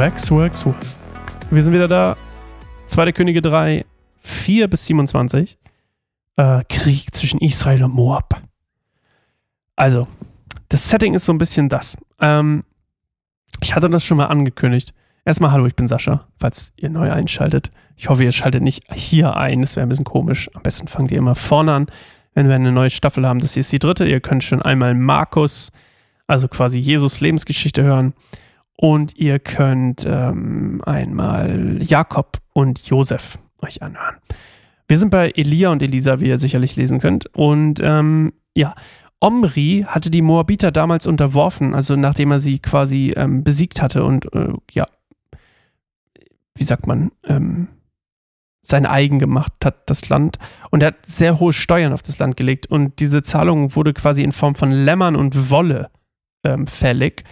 Swag, swag, swag. Wir sind wieder da. Zweite Könige 3, 4 bis 27. Äh, Krieg zwischen Israel und Moab. Also, das Setting ist so ein bisschen das. Ähm, ich hatte das schon mal angekündigt. Erstmal hallo, ich bin Sascha, falls ihr neu einschaltet. Ich hoffe, ihr schaltet nicht hier ein, das wäre ein bisschen komisch. Am besten fangt ihr immer vorne an, wenn wir eine neue Staffel haben. Das hier ist die dritte. Ihr könnt schon einmal Markus, also quasi Jesus Lebensgeschichte hören. Und ihr könnt ähm, einmal Jakob und Josef euch anhören. Wir sind bei Elia und Elisa, wie ihr sicherlich lesen könnt. Und ähm, ja, Omri hatte die Moabiter damals unterworfen, also nachdem er sie quasi ähm, besiegt hatte und äh, ja, wie sagt man, ähm, sein eigen gemacht hat, das Land. Und er hat sehr hohe Steuern auf das Land gelegt. Und diese Zahlung wurde quasi in Form von Lämmern und Wolle ähm, fällig.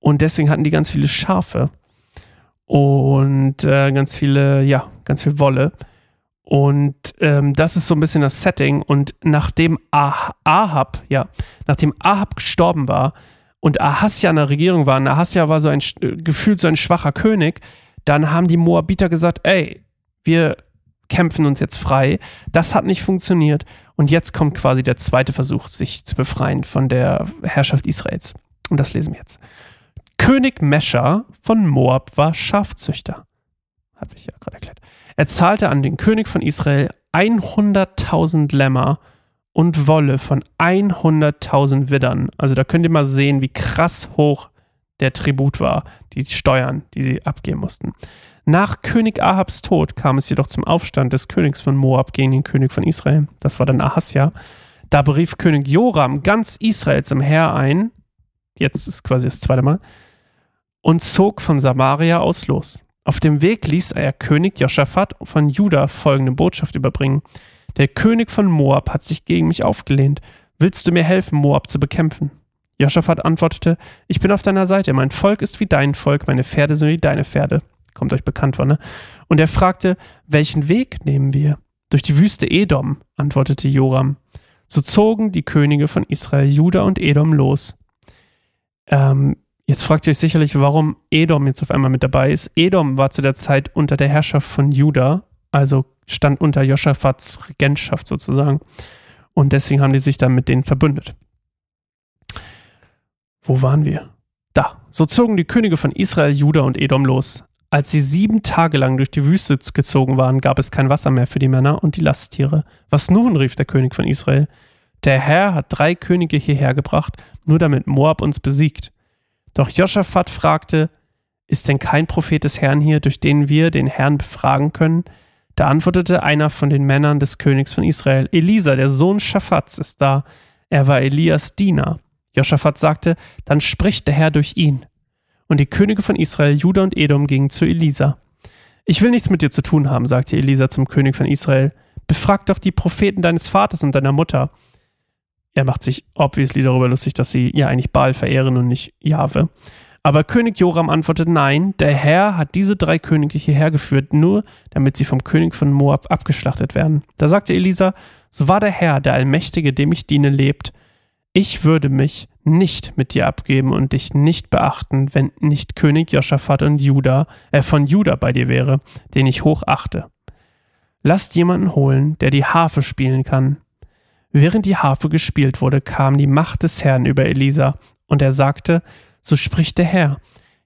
Und deswegen hatten die ganz viele Schafe und äh, ganz viele, ja, ganz viel Wolle. Und ähm, das ist so ein bisschen das Setting. Und nachdem ah Ahab, ja, nachdem Ahab gestorben war und Ahasja in der Regierung war, und Ahasja war so ein gefühlt so ein schwacher König, dann haben die Moabiter gesagt, ey, wir kämpfen uns jetzt frei. Das hat nicht funktioniert. Und jetzt kommt quasi der zweite Versuch, sich zu befreien von der Herrschaft Israels. Und das lesen wir jetzt. König Mescher von Moab war Schafzüchter. Habe ich ja gerade erklärt. Er zahlte an den König von Israel 100.000 Lämmer und Wolle von 100.000 Widdern. Also da könnt ihr mal sehen, wie krass hoch der Tribut war, die Steuern, die sie abgeben mussten. Nach König Ahabs Tod kam es jedoch zum Aufstand des Königs von Moab gegen den König von Israel. Das war dann Ahasja. Da berief König Joram ganz Israel zum Heer ein. Jetzt ist quasi das zweite Mal und zog von Samaria aus los. Auf dem Weg ließ er König Josaphat von Juda folgende Botschaft überbringen. Der König von Moab hat sich gegen mich aufgelehnt. Willst du mir helfen, Moab zu bekämpfen? Josaphat antwortete, ich bin auf deiner Seite, mein Volk ist wie dein Volk, meine Pferde sind wie deine Pferde. Kommt euch bekannt vor, ne? Und er fragte, welchen Weg nehmen wir? Durch die Wüste Edom, antwortete Joram. So zogen die Könige von Israel, Juda und Edom los. Ähm, Jetzt fragt ihr euch sicherlich, warum Edom jetzt auf einmal mit dabei ist. Edom war zu der Zeit unter der Herrschaft von Juda, also stand unter Joschafats Regentschaft sozusagen. Und deswegen haben die sich dann mit denen verbündet. Wo waren wir? Da. So zogen die Könige von Israel, Juda und Edom los. Als sie sieben Tage lang durch die Wüste gezogen waren, gab es kein Wasser mehr für die Männer und die Lasttiere. Was nun? rief der König von Israel. Der Herr hat drei Könige hierher gebracht, nur damit Moab uns besiegt. Doch Joschafat fragte, ist denn kein Prophet des Herrn hier, durch den wir den Herrn befragen können? Da antwortete einer von den Männern des Königs von Israel, Elisa, der Sohn Schaphats, ist da. Er war Elias Diener. Joschafat sagte, dann spricht der Herr durch ihn. Und die Könige von Israel, Juda und Edom gingen zu Elisa. Ich will nichts mit dir zu tun haben, sagte Elisa zum König von Israel. Befrag doch die Propheten deines Vaters und deiner Mutter er macht sich obviously darüber lustig, dass sie ja eigentlich Baal verehren und nicht Jahwe. Aber König Joram antwortet nein, der Herr hat diese drei Könige hierher geführt, nur damit sie vom König von Moab abgeschlachtet werden. Da sagte Elisa, so war der Herr, der Allmächtige, dem ich diene, lebt. Ich würde mich nicht mit dir abgeben und dich nicht beachten, wenn nicht König Joschafat und Juda, äh, von Juda bei dir wäre, den ich hoch achte. Lasst jemanden holen, der die Harfe spielen kann. Während die Harfe gespielt wurde, kam die Macht des Herrn über Elisa, und er sagte, so spricht der Herr,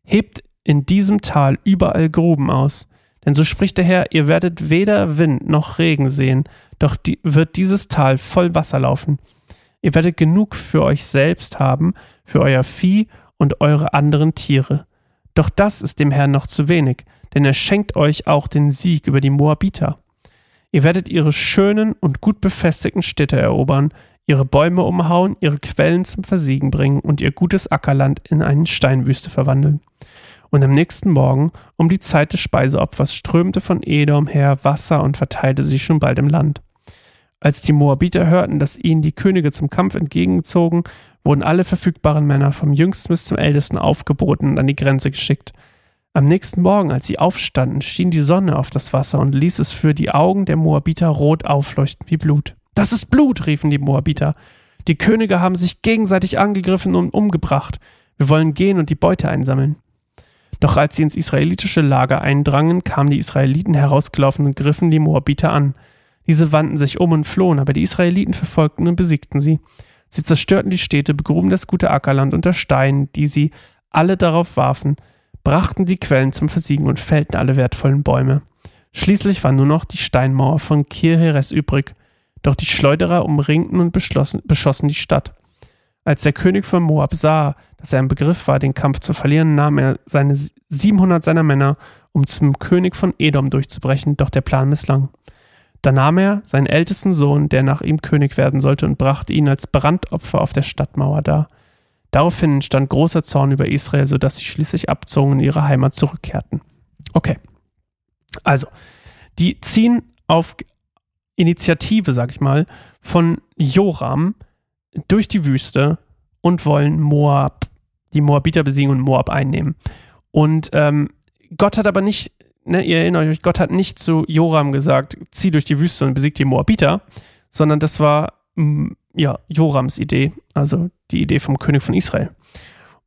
hebt in diesem Tal überall Gruben aus, denn so spricht der Herr, ihr werdet weder Wind noch Regen sehen, doch die, wird dieses Tal voll Wasser laufen. Ihr werdet genug für euch selbst haben, für euer Vieh und eure anderen Tiere. Doch das ist dem Herrn noch zu wenig, denn er schenkt euch auch den Sieg über die Moabiter. Ihr werdet ihre schönen und gut befestigten Städte erobern, ihre Bäume umhauen, ihre Quellen zum Versiegen bringen und ihr gutes Ackerland in eine Steinwüste verwandeln. Und am nächsten Morgen, um die Zeit des Speiseopfers, strömte von Edom her Wasser und verteilte sich schon bald im Land. Als die Moabiter hörten, dass ihnen die Könige zum Kampf entgegenzogen, wurden alle verfügbaren Männer vom jüngsten bis zum ältesten aufgeboten und an die Grenze geschickt. Am nächsten Morgen, als sie aufstanden, schien die Sonne auf das Wasser und ließ es für die Augen der Moabiter rot aufleuchten wie Blut. Das ist Blut, riefen die Moabiter. Die Könige haben sich gegenseitig angegriffen und umgebracht. Wir wollen gehen und die Beute einsammeln. Doch als sie ins israelitische Lager eindrangen, kamen die Israeliten herausgelaufen und griffen die Moabiter an. Diese wandten sich um und flohen, aber die Israeliten verfolgten und besiegten sie. Sie zerstörten die Städte, begruben das gute Ackerland unter Steinen, die sie alle darauf warfen, brachten die Quellen zum Versiegen und fällten alle wertvollen Bäume. Schließlich war nur noch die Steinmauer von Kirheres übrig, doch die Schleuderer umringten und beschossen die Stadt. Als der König von Moab sah, dass er im Begriff war, den Kampf zu verlieren, nahm er seine 700 seiner Männer, um zum König von Edom durchzubrechen, doch der Plan misslang. Da nahm er seinen ältesten Sohn, der nach ihm König werden sollte, und brachte ihn als Brandopfer auf der Stadtmauer dar. Daraufhin entstand großer Zorn über Israel, sodass sie schließlich abzogen und in ihre Heimat zurückkehrten. Okay. Also, die ziehen auf Initiative, sag ich mal, von Joram durch die Wüste und wollen Moab, die Moabiter besiegen und Moab einnehmen. Und ähm, Gott hat aber nicht, ne, ihr erinnert euch, Gott hat nicht zu Joram gesagt, zieh durch die Wüste und besieg die Moabiter, sondern das war ja Jorams Idee, also die Idee vom König von Israel.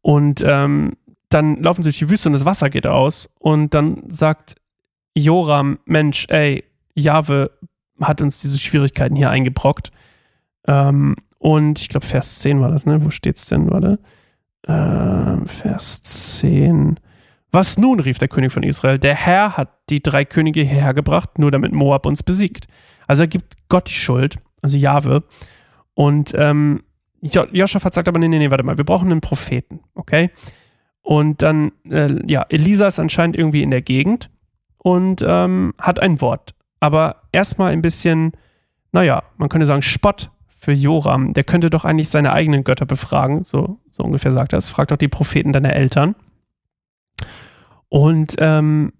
Und ähm, dann laufen sie durch die Wüste und das Wasser geht aus und dann sagt Joram, Mensch, ey, Jahwe hat uns diese Schwierigkeiten hier eingebrockt. Ähm, und ich glaube, Vers 10 war das, ne? Wo steht's denn? Warte. Ähm, Vers 10. Was nun, rief der König von Israel, der Herr hat die drei Könige hergebracht, nur damit Moab uns besiegt. Also er gibt Gott die Schuld, also Jahwe. Und ähm, Joschafat sagt aber, nee, nee, nee, warte mal, wir brauchen einen Propheten, okay? Und dann, äh, ja, Elisa ist anscheinend irgendwie in der Gegend und ähm, hat ein Wort. Aber erstmal ein bisschen, naja, man könnte sagen, Spott für Joram. Der könnte doch eigentlich seine eigenen Götter befragen, so, so ungefähr sagt er es. Frag doch die Propheten deiner Eltern. Und ähm,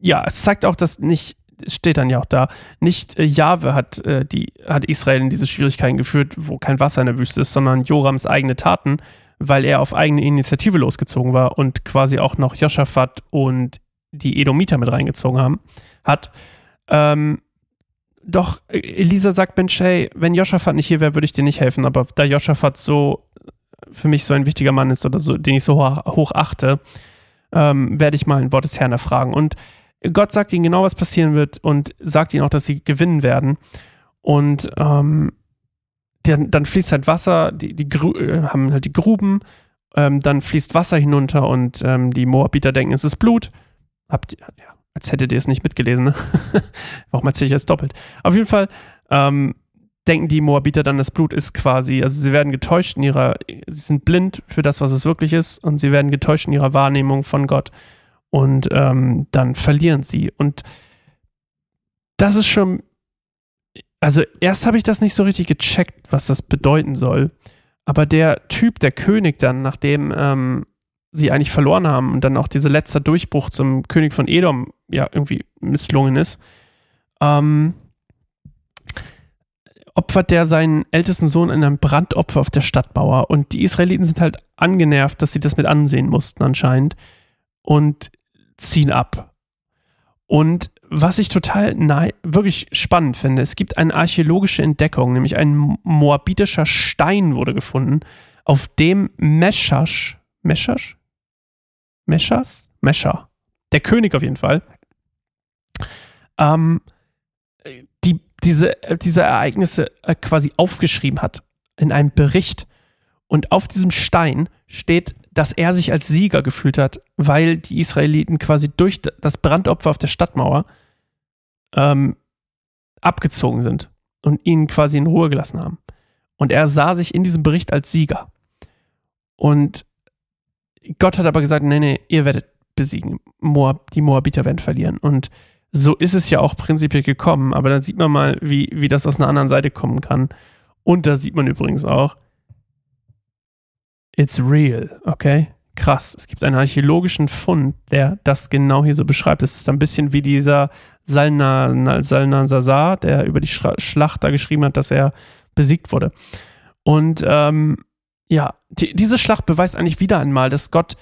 ja, es zeigt auch, dass nicht, steht dann ja auch da, nicht äh, Jahwe hat, äh, die, hat Israel in diese Schwierigkeiten geführt, wo kein Wasser in der Wüste ist, sondern Jorams eigene Taten, weil er auf eigene Initiative losgezogen war und quasi auch noch Joschafat und die Edomiter mit reingezogen haben, hat. Ähm, doch Elisa sagt, Mensch, hey, wenn Joschafat nicht hier wäre, würde ich dir nicht helfen. Aber da Joschafat so für mich so ein wichtiger Mann ist oder so, den ich so hoch, hoch achte, ähm, werde ich mal ein Wort des Herrn erfragen. Und Gott sagt ihnen genau, was passieren wird und sagt ihnen auch, dass sie gewinnen werden. Und ähm, dann, dann, fließt halt Wasser, die, die äh, haben halt die Gruben, ähm, dann fließt Wasser hinunter und ähm, die Moabiter denken, es ist Blut Habt ja, als hättet ihr es nicht mitgelesen, ne? Warum erzähle ich jetzt doppelt? Auf jeden Fall ähm, denken die Moabiter dann, das Blut ist quasi, also sie werden getäuscht in ihrer, sie sind blind für das, was es wirklich ist und sie werden getäuscht in ihrer Wahrnehmung von Gott und ähm, dann verlieren sie. Und das ist schon, also erst habe ich das nicht so richtig gecheckt, was das bedeuten soll. Aber der Typ, der König dann, nachdem ähm, sie eigentlich verloren haben und dann auch dieser letzte Durchbruch zum König von Edom ja irgendwie misslungen ist, ähm, opfert der seinen ältesten Sohn in einem Brandopfer auf der Stadtmauer. Und die Israeliten sind halt angenervt, dass sie das mit ansehen mussten anscheinend und ziehen ab. Und was ich total wirklich spannend finde, es gibt eine archäologische Entdeckung, nämlich ein moabitischer Stein wurde gefunden, auf dem Meschasch, Meschasch? Meschers? Mescher. Der König auf jeden Fall. Ähm, die, diese, diese Ereignisse äh, quasi aufgeschrieben hat in einem Bericht. Und auf diesem Stein steht, dass er sich als Sieger gefühlt hat, weil die Israeliten quasi durch das Brandopfer auf der Stadtmauer ähm, abgezogen sind und ihn quasi in Ruhe gelassen haben. Und er sah sich in diesem Bericht als Sieger. Und Gott hat aber gesagt, nee, nee, ihr werdet besiegen. Moab, die Moabiter werden verlieren. Und so ist es ja auch prinzipiell gekommen. Aber da sieht man mal, wie, wie das aus einer anderen Seite kommen kann. Und da sieht man übrigens auch, it's real, okay? Krass. Es gibt einen archäologischen Fund, der das genau hier so beschreibt. Es ist ein bisschen wie dieser Salna, Salna Sazar, der über die Schlacht da geschrieben hat, dass er besiegt wurde. Und ähm, ja, die, diese Schlacht beweist eigentlich wieder einmal, dass Gott.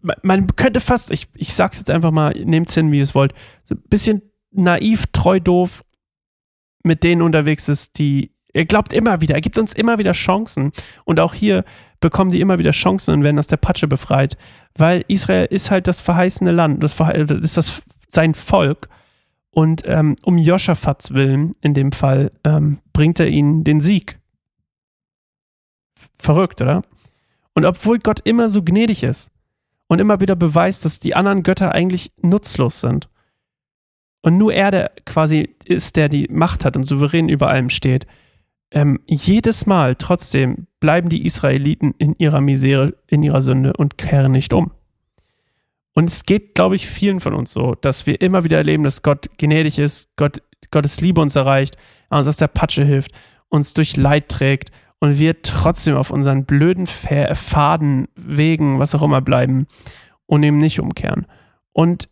Man, man könnte fast, ich, ich sag's jetzt einfach mal, nehmt's hin, wie ihr es wollt, so ein bisschen naiv, treu, doof mit denen unterwegs ist, die Er glaubt immer wieder, er gibt uns immer wieder Chancen. Und auch hier bekommen die immer wieder Chancen und werden aus der Patsche befreit. Weil Israel ist halt das verheißene Land, das, ist das sein Volk. Und ähm, um Joschafats willen, in dem Fall, ähm, bringt er ihnen den Sieg. Verrückt, oder? Und obwohl Gott immer so gnädig ist und immer wieder beweist, dass die anderen Götter eigentlich nutzlos sind und nur er, der quasi ist, der die Macht hat und souverän über allem steht, ähm, jedes Mal trotzdem bleiben die Israeliten in ihrer Misere, in ihrer Sünde und kehren nicht um. Und es geht, glaube ich, vielen von uns so, dass wir immer wieder erleben, dass Gott gnädig ist, Gott, Gottes Liebe uns erreicht, uns aus der Patsche hilft, uns durch Leid trägt und wir trotzdem auf unseren blöden Faden, Wegen, was auch immer bleiben und eben nicht umkehren. Und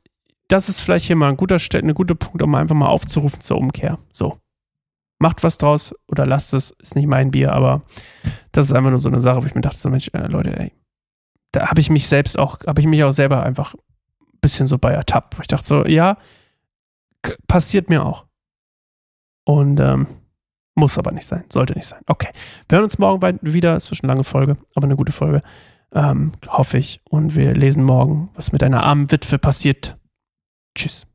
das ist vielleicht hier mal ein guter, ein guter Punkt, um einfach mal aufzurufen zur Umkehr. So. Macht was draus oder lasst es, ist nicht mein Bier, aber das ist einfach nur so eine Sache, wo ich mir dachte, so Mensch, äh, Leute, ey, da habe ich mich selbst auch, habe ich mich auch selber einfach ein bisschen so bei ertappt. Ich dachte so, ja, passiert mir auch. Und ähm, muss aber nicht sein, sollte nicht sein. Okay, wir hören uns morgen wieder, es wird eine lange Folge, aber eine gute Folge, ähm, hoffe ich. Und wir lesen morgen, was mit einer armen Witwe passiert. Tschüss.